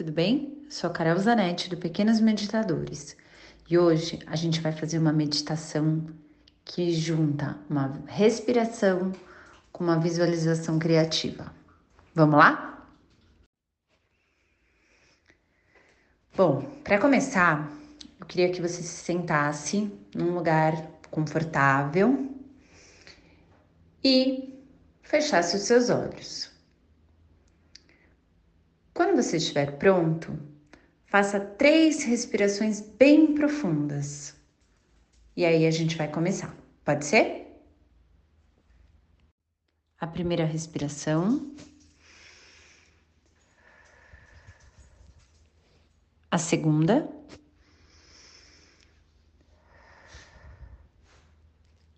tudo bem? Sou a Carol Zanetti do Pequenos Meditadores e hoje a gente vai fazer uma meditação que junta uma respiração com uma visualização criativa. Vamos lá? Bom, para começar, eu queria que você se sentasse num lugar confortável e fechasse os seus olhos. Quando você estiver pronto, faça três respirações bem profundas. E aí a gente vai começar. Pode ser? A primeira respiração. A segunda.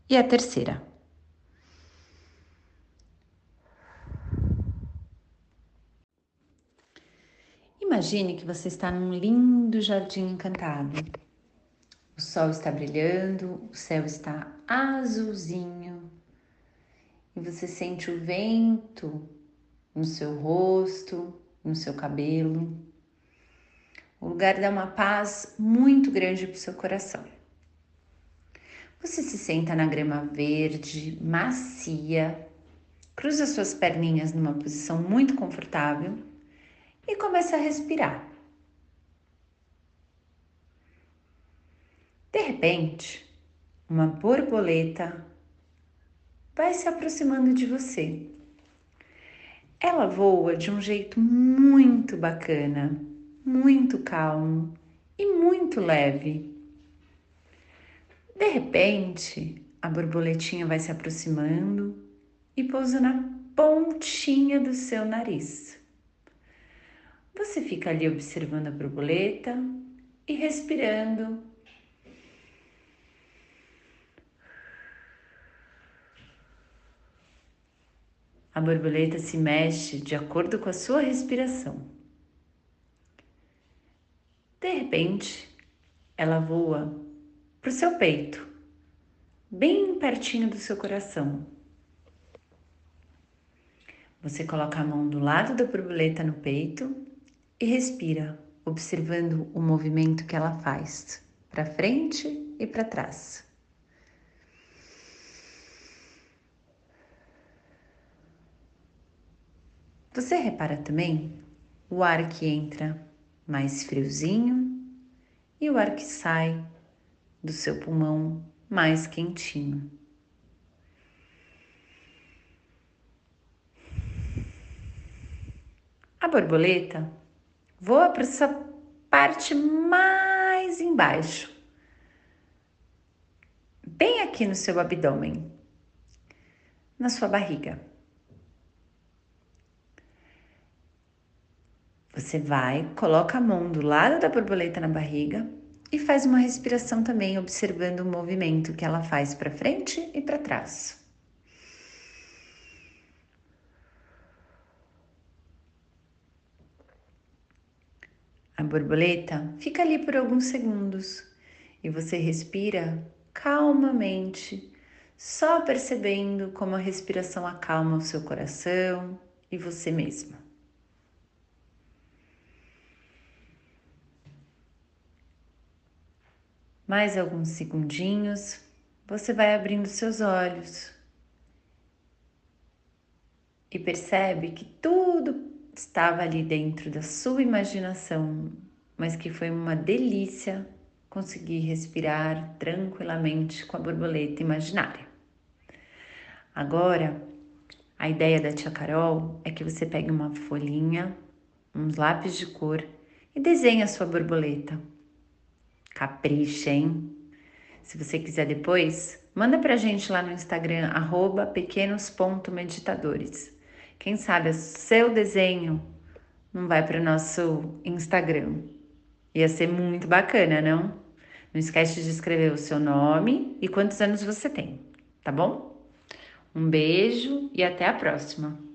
E a terceira. Imagine que você está num lindo jardim encantado. O sol está brilhando, o céu está azulzinho e você sente o vento no seu rosto, no seu cabelo. O lugar dá uma paz muito grande para o seu coração. Você se senta na grama verde, macia, cruza suas perninhas numa posição muito confortável e começa a respirar. De repente, uma borboleta vai se aproximando de você. Ela voa de um jeito muito bacana, muito calmo e muito leve. De repente, a borboletinha vai se aproximando e pousa na pontinha do seu nariz. Você fica ali observando a borboleta e respirando. A borboleta se mexe de acordo com a sua respiração. De repente, ela voa para o seu peito, bem pertinho do seu coração. Você coloca a mão do lado da borboleta no peito e respira, observando o movimento que ela faz para frente e para trás. Você repara também o ar que entra mais friozinho e o ar que sai do seu pulmão mais quentinho. A borboleta Voa para essa parte mais embaixo, bem aqui no seu abdômen, na sua barriga. Você vai, coloca a mão do lado da borboleta na barriga e faz uma respiração também, observando o movimento que ela faz para frente e para trás. A borboleta fica ali por alguns segundos e você respira calmamente, só percebendo como a respiração acalma o seu coração e você mesma. Mais alguns segundinhos, você vai abrindo seus olhos e percebe que tudo estava ali dentro da sua imaginação, mas que foi uma delícia conseguir respirar tranquilamente com a borboleta imaginária. Agora, a ideia da tia Carol é que você pegue uma folhinha, uns lápis de cor e desenhe a sua borboleta. Capricha, hein? Se você quiser depois, manda pra gente lá no Instagram, pequenos.meditadores. Quem sabe o seu desenho não vai para o nosso Instagram. Ia ser muito bacana, não? Não esquece de escrever o seu nome e quantos anos você tem, tá bom? Um beijo e até a próxima!